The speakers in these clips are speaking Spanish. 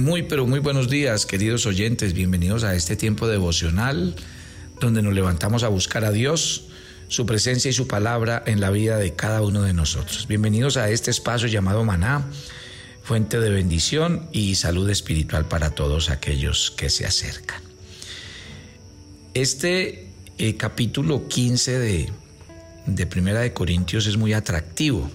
Muy, pero muy buenos días, queridos oyentes. Bienvenidos a este tiempo devocional donde nos levantamos a buscar a Dios, su presencia y su palabra en la vida de cada uno de nosotros. Bienvenidos a este espacio llamado Maná, fuente de bendición y salud espiritual para todos aquellos que se acercan. Este eh, capítulo 15 de, de Primera de Corintios es muy atractivo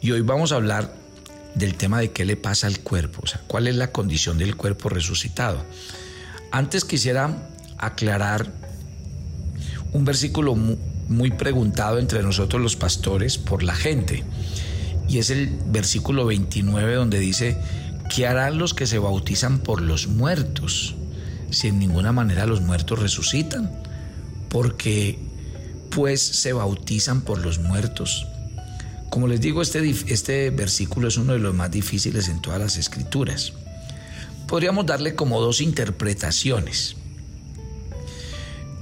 y hoy vamos a hablar del tema de qué le pasa al cuerpo, o sea, cuál es la condición del cuerpo resucitado. Antes quisiera aclarar un versículo muy preguntado entre nosotros los pastores por la gente, y es el versículo 29 donde dice, ¿qué harán los que se bautizan por los muertos? Si en ninguna manera los muertos resucitan, porque pues se bautizan por los muertos. Como les digo, este, este versículo es uno de los más difíciles en todas las escrituras. Podríamos darle como dos interpretaciones.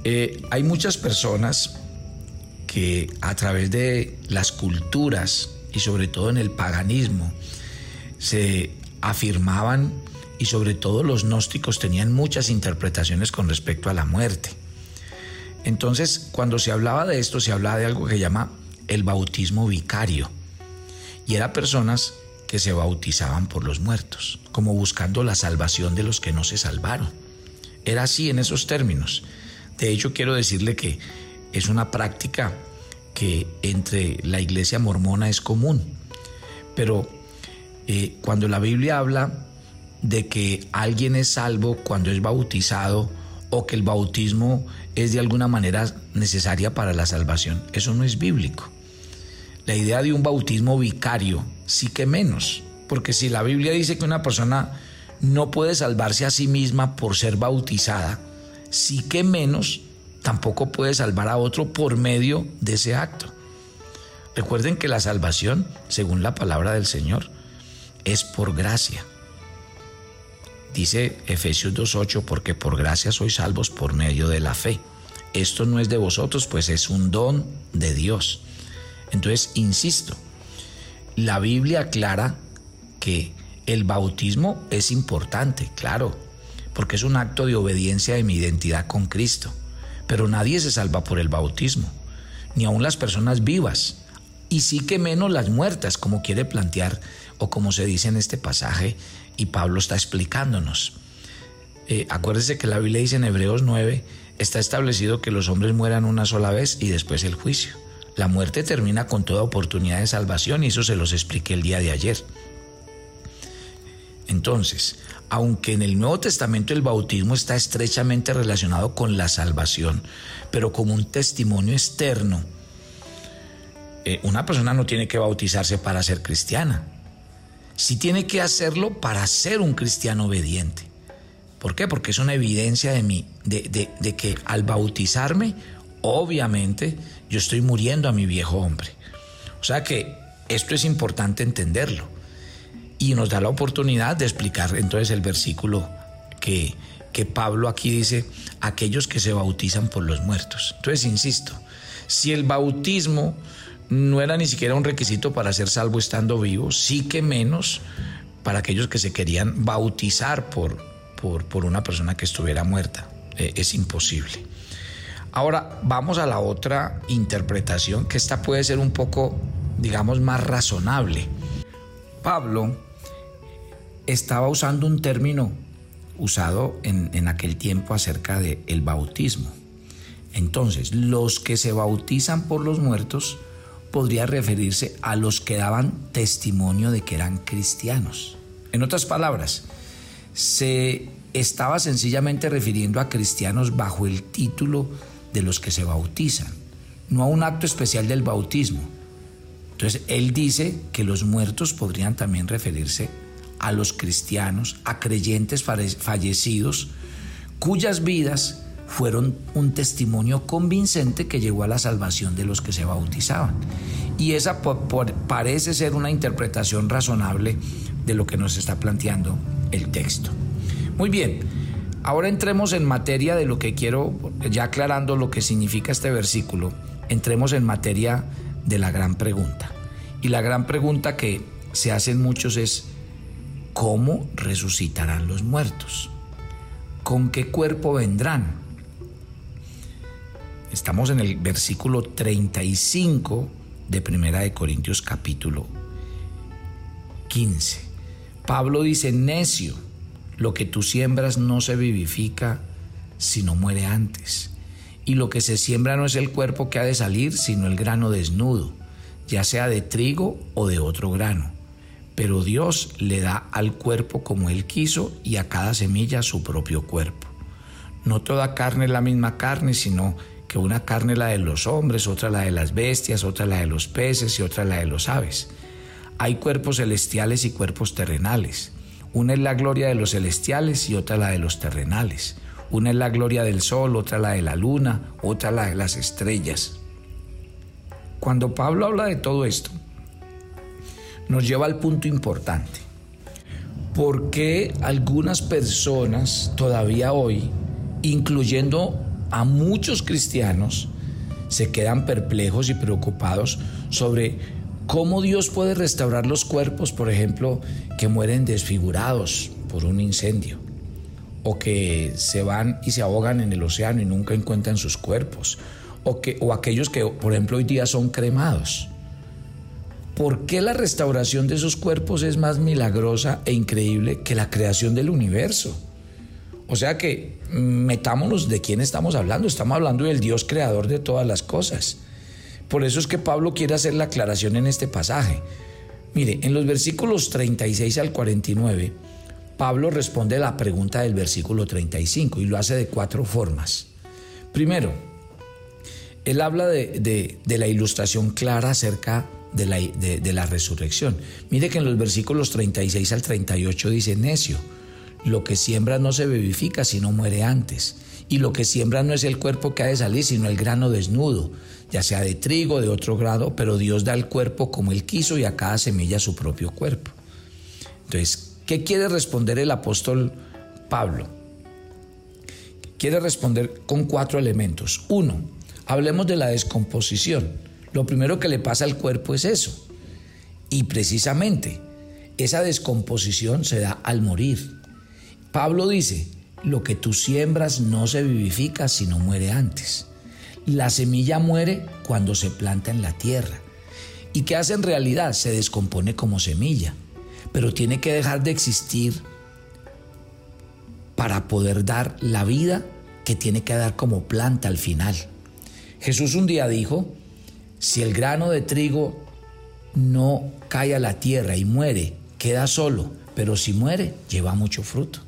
Eh, hay muchas personas que a través de las culturas y sobre todo en el paganismo se afirmaban y sobre todo los gnósticos tenían muchas interpretaciones con respecto a la muerte. Entonces, cuando se hablaba de esto, se hablaba de algo que llama el bautismo vicario. Y era personas que se bautizaban por los muertos, como buscando la salvación de los que no se salvaron. Era así en esos términos. De hecho, quiero decirle que es una práctica que entre la iglesia mormona es común. Pero eh, cuando la Biblia habla de que alguien es salvo cuando es bautizado o que el bautismo es de alguna manera necesaria para la salvación, eso no es bíblico la idea de un bautismo vicario, sí que menos, porque si la Biblia dice que una persona no puede salvarse a sí misma por ser bautizada, sí que menos tampoco puede salvar a otro por medio de ese acto. Recuerden que la salvación, según la palabra del Señor, es por gracia. Dice Efesios 2.8, porque por gracia sois salvos por medio de la fe. Esto no es de vosotros, pues es un don de Dios. Entonces, insisto, la Biblia aclara que el bautismo es importante, claro, porque es un acto de obediencia de mi identidad con Cristo. Pero nadie se salva por el bautismo, ni aun las personas vivas, y sí que menos las muertas, como quiere plantear o como se dice en este pasaje, y Pablo está explicándonos. Eh, acuérdese que la Biblia dice en Hebreos 9, está establecido que los hombres mueran una sola vez y después el juicio. La muerte termina con toda oportunidad de salvación y eso se los expliqué el día de ayer. Entonces, aunque en el Nuevo Testamento el bautismo está estrechamente relacionado con la salvación, pero como un testimonio externo, eh, una persona no tiene que bautizarse para ser cristiana. Sí tiene que hacerlo para ser un cristiano obediente. ¿Por qué? Porque es una evidencia de, mí, de que al bautizarme, obviamente, yo estoy muriendo a mi viejo hombre. O sea que esto es importante entenderlo. Y nos da la oportunidad de explicar entonces el versículo que, que Pablo aquí dice, aquellos que se bautizan por los muertos. Entonces, insisto, si el bautismo no era ni siquiera un requisito para ser salvo estando vivo, sí que menos para aquellos que se querían bautizar por, por, por una persona que estuviera muerta. Eh, es imposible. Ahora vamos a la otra interpretación, que esta puede ser un poco, digamos, más razonable. Pablo estaba usando un término usado en, aquel tiempo acerca del el bautismo. Entonces, los que se bautizan por los muertos podría referirse a los que daban testimonio de que eran cristianos. En otras palabras, se estaba sencillamente refiriendo a cristianos bajo el título de los que se bautizan, no a un acto especial del bautismo. Entonces, él dice que los muertos podrían también referirse a los cristianos, a creyentes fallecidos, cuyas vidas fueron un testimonio convincente que llegó a la salvación de los que se bautizaban. Y esa parece ser una interpretación razonable de lo que nos está planteando el texto. Muy bien, Ahora entremos en materia de lo que quiero, ya aclarando lo que significa este versículo, entremos en materia de la gran pregunta. Y la gran pregunta que se hacen muchos es, ¿cómo resucitarán los muertos? ¿Con qué cuerpo vendrán? Estamos en el versículo 35 de Primera de Corintios capítulo 15. Pablo dice, necio, lo que tú siembras no se vivifica, sino muere antes. Y lo que se siembra no es el cuerpo que ha de salir, sino el grano desnudo, ya sea de trigo o de otro grano. Pero Dios le da al cuerpo como Él quiso y a cada semilla su propio cuerpo. No toda carne es la misma carne, sino que una carne la de los hombres, otra la de las bestias, otra la de los peces y otra la de los aves. Hay cuerpos celestiales y cuerpos terrenales. Una es la gloria de los celestiales y otra la de los terrenales. Una es la gloria del sol, otra la de la luna, otra la de las estrellas. Cuando Pablo habla de todo esto, nos lleva al punto importante. ¿Por qué algunas personas todavía hoy, incluyendo a muchos cristianos, se quedan perplejos y preocupados sobre cómo Dios puede restaurar los cuerpos, por ejemplo, que mueren desfigurados por un incendio? o que se van y se ahogan en el océano y nunca encuentran sus cuerpos, o, que, o aquellos que, por ejemplo, hoy día son cremados. ¿Por qué la restauración de esos cuerpos es más milagrosa e increíble que la creación del universo? O sea que metámonos de quién estamos hablando. Estamos hablando del Dios creador de todas las cosas. Por eso es que Pablo quiere hacer la aclaración en este pasaje. Mire, en los versículos 36 al 49, Pablo responde la pregunta del versículo 35 y lo hace de cuatro formas. Primero, él habla de, la ilustración clara acerca de la, resurrección. Mire que en los versículos 36 al 38 dice, necio, lo que siembra no se vivifica sino muere antes. Y lo que siembra no es el cuerpo que ha de salir, sino el grano desnudo, ya sea de trigo, de otro grado, pero Dios da el cuerpo como Él quiso y a cada semilla su propio cuerpo. Entonces, ¿Qué quiere responder el apóstol Pablo? Quiere responder con cuatro elementos. Uno, hablemos de la descomposición. Lo primero que le pasa al cuerpo es eso. Y precisamente esa descomposición se da al morir. Pablo dice, lo que tú siembras no se vivifica sino muere antes. La semilla muere cuando se planta en la tierra. ¿Y qué hace en realidad? Se descompone como semilla pero tiene que dejar de existir para poder dar la vida que tiene que dar como planta al final. Jesús un día dijo, si el grano de trigo no cae a la tierra y muere, queda solo, pero si muere, lleva mucho fruto.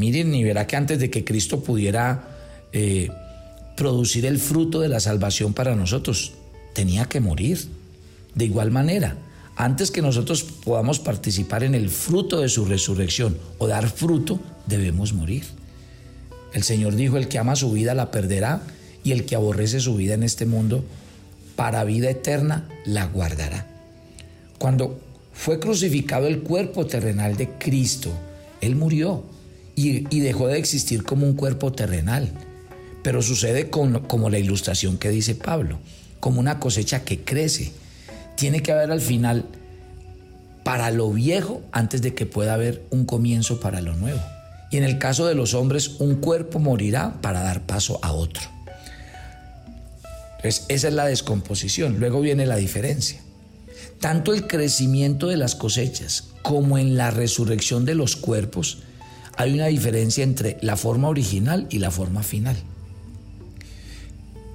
Miren y verá que antes de que Cristo pudiera eh, producir el fruto de la salvación para nosotros, tenía que morir. De igual manera, antes que nosotros podamos participar en el fruto de su resurrección o dar fruto, debemos morir. El Señor dijo, el que ama su vida la perderá y el que aborrece su vida en este mundo, para vida eterna la guardará. Cuando fue crucificado el cuerpo terrenal de Cristo, Él murió y, dejó de existir como un cuerpo terrenal. Pero sucede como la ilustración que dice Pablo, como una cosecha que crece tiene que haber al final para lo viejo antes de que pueda haber un comienzo para lo nuevo. Y en el caso de los hombres, un cuerpo morirá para dar paso a otro. Entonces, esa es la descomposición. Luego viene la diferencia. Tanto el crecimiento de las cosechas como en la resurrección de los cuerpos, hay una diferencia entre la forma original y la forma final.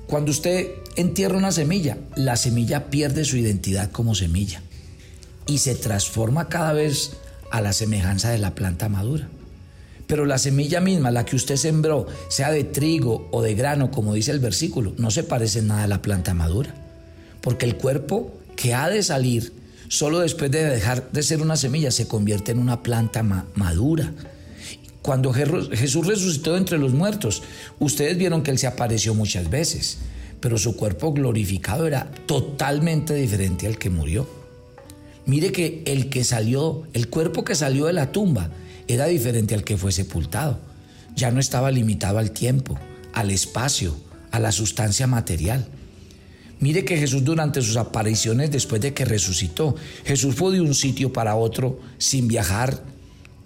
Cuando usted entierra una semilla, la semilla pierde su identidad como semilla y se transforma cada vez a la semejanza de la planta madura. Pero la semilla misma, la que usted sembró, sea de trigo o de grano, como dice el versículo, no se parece en nada a la planta madura. Porque el cuerpo que ha de salir, solo después de dejar de ser una semilla, se convierte en una planta madura cuando Jesús resucitó entre los muertos, ustedes vieron que Él se apareció muchas veces, pero su cuerpo glorificado era totalmente diferente al que murió. Mire que el que salió, el cuerpo que salió de la tumba, era diferente al que fue sepultado. Ya no estaba limitado al tiempo, al espacio, a la sustancia material. Mire que Jesús durante sus apariciones después de que resucitó, Jesús fue de un sitio para otro sin viajar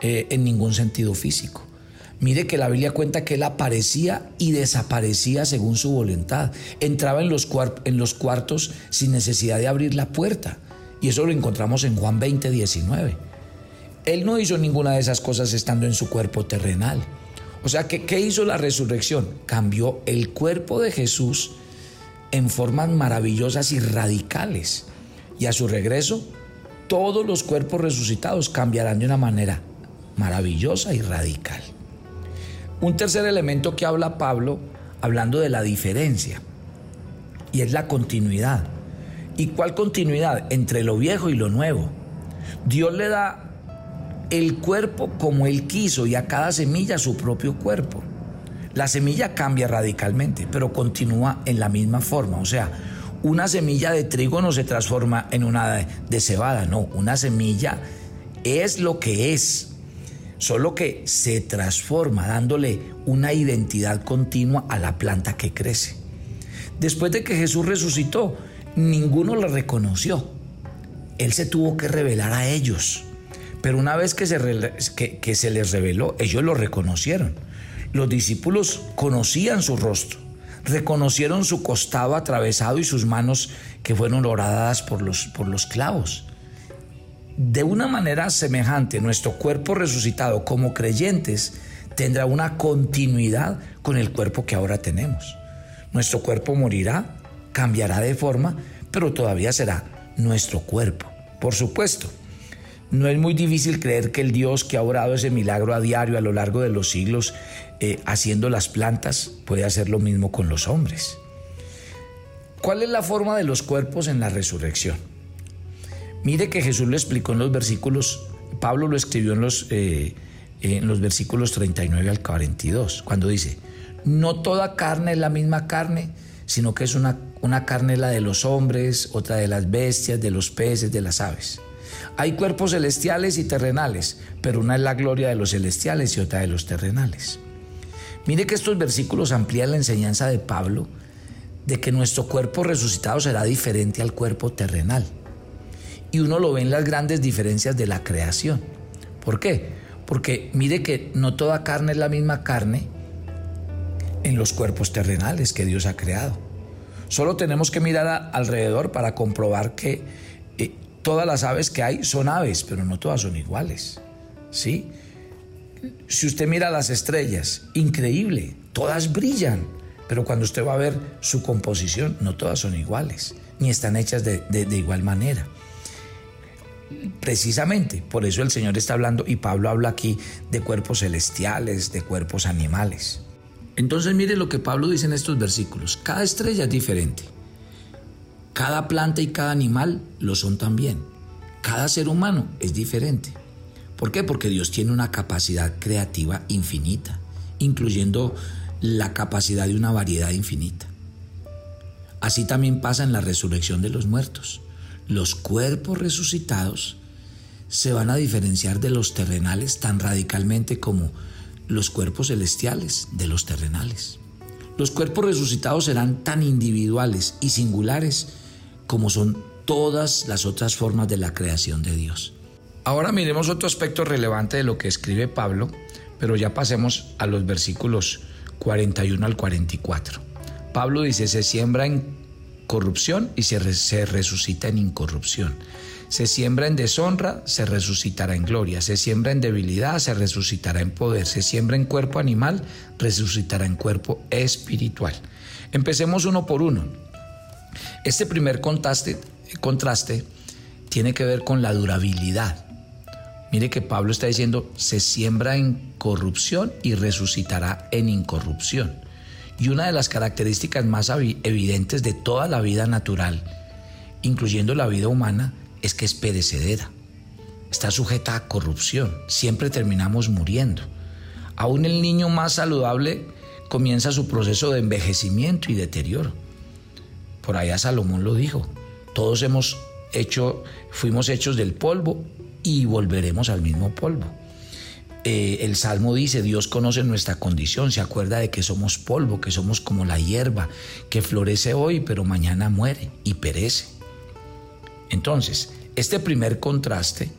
eh, en ningún sentido físico. Mire que la Biblia cuenta que él aparecía y desaparecía según su voluntad. Entraba en los, cuartos sin necesidad de abrir la puerta. Y eso lo encontramos en Juan 20, 19. Él no hizo ninguna de esas cosas estando en su cuerpo terrenal. O sea, ¿qué hizo la resurrección? Cambió el cuerpo de Jesús en formas maravillosas y radicales. Y a su regreso, todos los cuerpos resucitados cambiarán de una manera maravillosa y radical. Un tercer elemento que habla Pablo, hablando de la diferencia, y es la continuidad. ¿Y cuál continuidad? Entre lo viejo y lo nuevo. Dios le da el cuerpo como Él quiso y a cada semilla su propio cuerpo. La semilla cambia radicalmente, pero continúa en la misma forma. O sea, una semilla de trigo no se transforma en una de cebada, no, una semilla es lo que es, solo que se transforma dándole una identidad continua a la planta que crece. Después de que Jesús resucitó, ninguno lo reconoció. Él se tuvo que revelar a ellos. Pero una vez que se, que se les reveló, ellos lo reconocieron. Los discípulos conocían su rostro, reconocieron su costado atravesado y sus manos que fueron horadadas por los, por los clavos. De una manera semejante, nuestro cuerpo resucitado como creyentes tendrá una continuidad con el cuerpo que ahora tenemos. Nuestro cuerpo morirá, cambiará de forma, pero todavía será nuestro cuerpo. Por supuesto, no es muy difícil creer que el Dios que ha orado ese milagro a diario a lo largo de los siglos, eh, haciendo las plantas, puede hacer lo mismo con los hombres. ¿Cuál es la forma de los cuerpos en la resurrección? Mire que Jesús lo explicó en los versículos, Pablo lo escribió en los, eh, en los versículos 39 al 42, cuando dice, no toda carne es la misma carne, sino que es una, una carne la de los hombres, otra de las bestias, de los peces, de las aves. Hay cuerpos celestiales y terrenales, pero una es la gloria de los celestiales y otra de los terrenales. Mire que estos versículos amplían la enseñanza de Pablo de que nuestro cuerpo resucitado será diferente al cuerpo terrenal. Y uno lo ve en las grandes diferencias de la creación. ¿Por qué? Porque mire que no toda carne es la misma carne en los cuerpos terrenales que Dios ha creado. Solo tenemos que mirar alrededor para comprobar que eh, todas las aves que hay son aves, pero no todas son iguales. ¿Sí? Si usted mira las estrellas, increíble, todas brillan, pero cuando usted va a ver su composición, no todas son iguales, ni están hechas de, de igual manera. Precisamente, por eso el Señor está hablando y Pablo habla aquí de cuerpos celestiales, de cuerpos animales. Entonces mire lo que Pablo dice en estos versículos. Cada estrella es diferente cada planta y cada animal lo son también. Cada ser humano es diferente. ¿Por qué? Porque Dios tiene una capacidad creativa infinita, incluyendo la capacidad de una variedad infinita. Así también pasa en la resurrección de los muertos. Los cuerpos resucitados se van a diferenciar de los terrenales tan radicalmente como los cuerpos celestiales de los terrenales. Los cuerpos resucitados serán tan individuales y singulares como son todas las otras formas de la creación de Dios. Ahora miremos otro aspecto relevante de lo que escribe Pablo, pero ya pasemos a los versículos 41 al 44. Pablo dice, se siembra en corrupción y se, se, resucita en incorrupción. Se siembra en deshonra, se resucitará en gloria. Se siembra en debilidad, se resucitará en poder. Se siembra en cuerpo animal, resucitará en cuerpo espiritual. Empecemos uno por uno. Este primer contraste, contraste tiene que ver con la durabilidad. Mire que Pablo está diciendo, se siembra en corrupción y resucitará en incorrupción. Y una de las características más evidentes de toda la vida natural, incluyendo la vida humana, es que es perecedera. Está sujeta a corrupción. Siempre terminamos muriendo. Aún el niño más saludable comienza su proceso de envejecimiento y deterioro. Por allá Salomón lo dijo. Todos hemos hecho, fuimos hechos del polvo y volveremos al mismo polvo. Eh, el Salmo dice, Dios conoce nuestra condición, se acuerda de que somos polvo, que somos como la hierba, que florece hoy, pero mañana muere y perece. Entonces, este primer contraste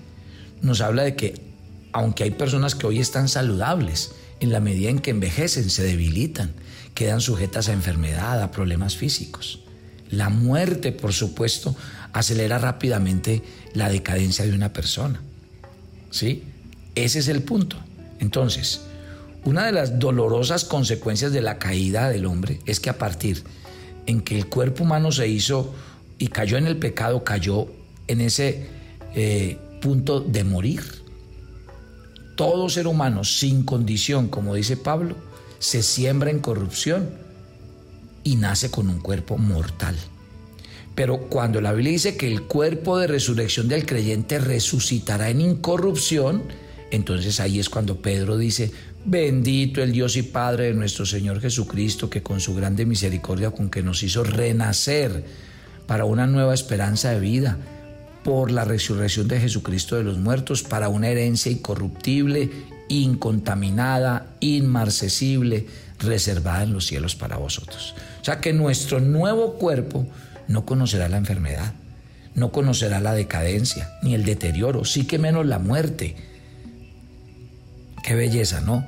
nos habla de que aunque hay personas que hoy están saludables, en la medida en que envejecen, se debilitan, quedan sujetas a enfermedad, a problemas físicos. La muerte, por supuesto, acelera rápidamente la decadencia de una persona. ¿Sí? Ese es el punto. Entonces, una de las dolorosas consecuencias de la caída del hombre es que a partir en que el cuerpo humano se hizo y cayó en el pecado, cayó en ese eh, punto de morir. Todo ser humano sin condición, como dice Pablo, se siembra en corrupción y nace con un cuerpo mortal. Pero cuando la Biblia dice que el cuerpo de resurrección del creyente resucitará en incorrupción, entonces ahí es cuando Pedro dice, bendito el Dios y Padre de nuestro Señor Jesucristo, que con su grande misericordia con que nos hizo renacer para una nueva esperanza de vida, por la resurrección de Jesucristo de los muertos, para una herencia incorruptible, incontaminada, inmarcesible, reservada en los cielos para vosotros. O sea que nuestro nuevo cuerpo no conocerá la enfermedad, no conocerá la decadencia, ni el deterioro, sí que menos la muerte. Qué belleza, ¿no?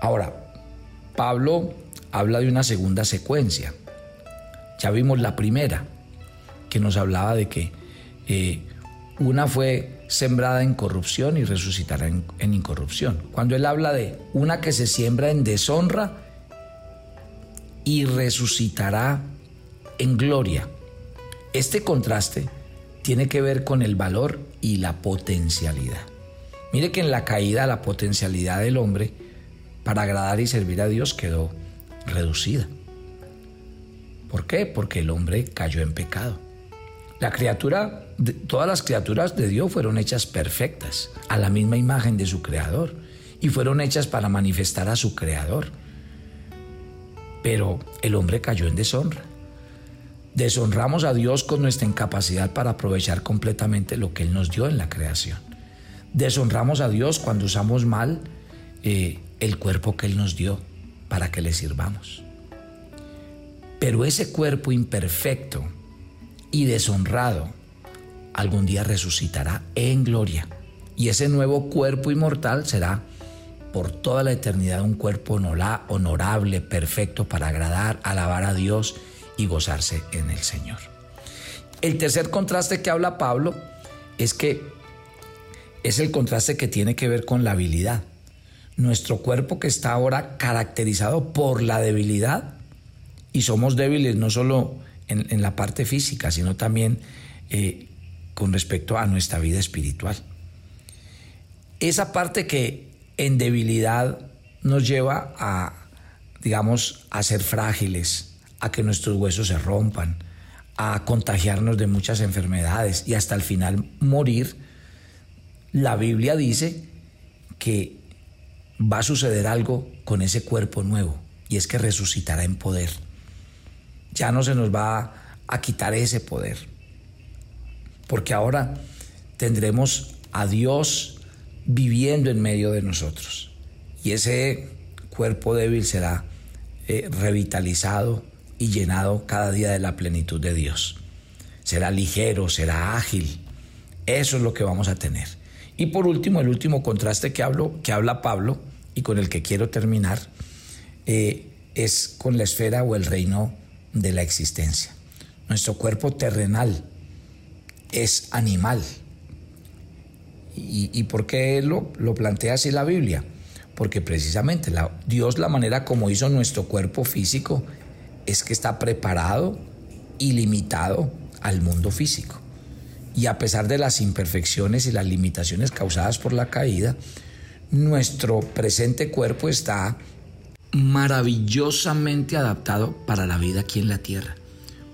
Ahora, Pablo habla de una segunda secuencia. Ya vimos la primera, que nos hablaba de que eh, una fue sembrada en corrupción y resucitará en, en incorrupción. Cuando él habla de una que se siembra en deshonra y resucitará en gloria. Este contraste tiene que ver con el valor y la potencialidad. Mire que en la caída la potencialidad del hombre para agradar y servir a Dios quedó reducida. ¿Por qué? Porque el hombre cayó en pecado. La criatura, todas las criaturas de Dios fueron hechas perfectas, a la misma imagen de su creador, y fueron hechas para manifestar a su creador. Pero el hombre cayó en deshonra. Deshonramos a Dios con nuestra incapacidad para aprovechar completamente lo que Él nos dio en la creación. Deshonramos a Dios cuando usamos mal eh, el cuerpo que Él nos dio para que le sirvamos. Pero ese cuerpo imperfecto y deshonrado algún día resucitará en gloria. Y ese nuevo cuerpo inmortal será por toda la eternidad un cuerpo honorable, perfecto para agradar, alabar a Dios y gozarse en el Señor. El tercer contraste que habla Pablo es que es el contraste que tiene que ver con la habilidad. Nuestro cuerpo que está ahora caracterizado por la debilidad y somos débiles no solo en, la parte física, sino también eh, con respecto a nuestra vida espiritual. Esa parte que en debilidad nos lleva a, digamos, a ser frágiles, a que nuestros huesos se rompan, a contagiarnos de muchas enfermedades y hasta el final morir, la Biblia dice que va a suceder algo con ese cuerpo nuevo y es que resucitará en poder. Ya no se nos va a quitar ese poder, porque ahora tendremos a Dios viviendo en medio de nosotros y ese cuerpo débil será eh, revitalizado, y llenado cada día de la plenitud de Dios. Será ligero, será ágil. Eso es lo que vamos a tener. Y por último, el último contraste que, hablo, que habla Pablo y con el que quiero terminar eh, es con la esfera o el reino de la existencia. Nuestro cuerpo terrenal es animal. ¿Y, por qué lo, lo plantea así la Biblia? Porque precisamente Dios la manera como hizo nuestro cuerpo físico es que está preparado y limitado al mundo físico. Y a pesar de las imperfecciones y las limitaciones causadas por la caída, nuestro presente cuerpo está maravillosamente adaptado para la vida aquí en la tierra,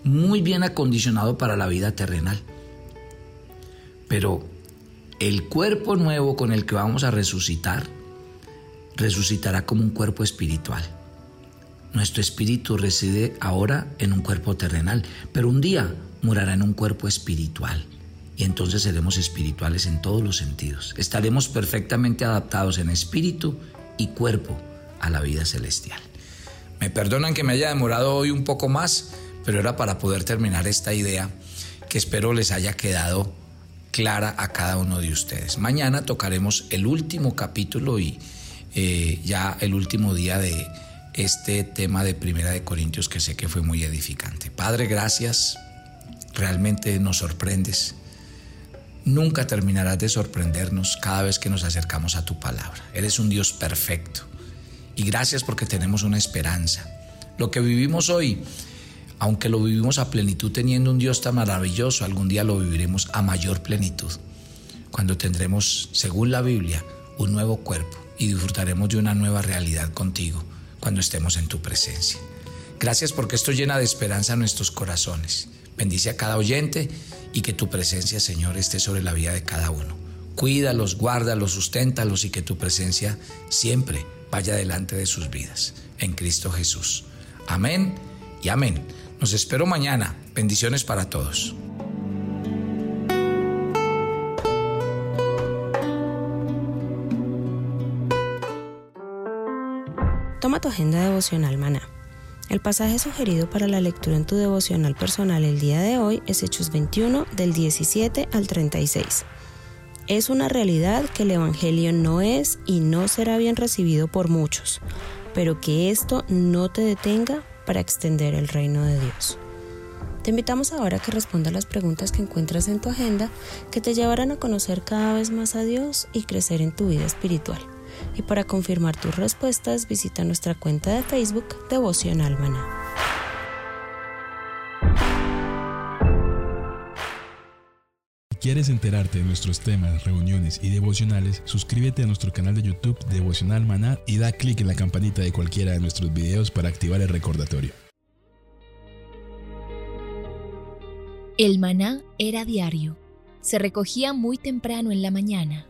muy bien acondicionado para la vida terrenal. Pero el cuerpo nuevo con el que vamos a resucitar, resucitará como un cuerpo espiritual nuestro espíritu reside ahora en un cuerpo terrenal, pero un día morará en un cuerpo espiritual. Y entonces seremos espirituales en todos los sentidos. Estaremos perfectamente adaptados en espíritu y cuerpo a la vida celestial. Me perdonan que me haya demorado hoy un poco más, pero era para poder terminar esta idea que espero les haya quedado clara a cada uno de ustedes. Mañana tocaremos el último capítulo y eh, ya el último día de este tema de Primera de Corintios que sé que fue muy edificante. Padre, gracias. Realmente nos sorprendes. Nunca terminarás de sorprendernos cada vez que nos acercamos a tu palabra. Eres un Dios perfecto. Y gracias porque tenemos una esperanza. Lo que vivimos hoy, aunque lo vivimos a plenitud teniendo un Dios tan maravilloso, algún día lo viviremos a mayor plenitud. Cuando tendremos, según la Biblia, un nuevo cuerpo y disfrutaremos de una nueva realidad contigo cuando estemos en tu presencia. Gracias porque esto llena de esperanza nuestros corazones. Bendice a cada oyente y que tu presencia, Señor, esté sobre la vida de cada uno. Cuídalos, guárdalos, susténtalos y que tu presencia siempre vaya delante de sus vidas. En Cristo Jesús. Amén y amén. Nos espero mañana. Bendiciones para todos. Toma tu agenda devocional, maná el pasaje sugerido para la lectura en tu devocional personal el día de hoy es Hechos 21 del 17 al 36. Es una realidad que el Evangelio no es y no será bien recibido por muchos, pero que esto no te detenga para extender el reino de Dios. Te invitamos ahora a que respondas las preguntas que encuentras en tu agenda que te llevarán a conocer cada vez más a Dios y crecer en tu vida espiritual. Y para confirmar tus respuestas, visita nuestra cuenta de Facebook Devocional Maná. Si quieres enterarte de nuestros temas, reuniones y devocionales, suscríbete a nuestro canal de YouTube Devocional Maná y da clic en la campanita de cualquiera de nuestros videos para activar el recordatorio. El maná era diario. Se recogía muy temprano en la mañana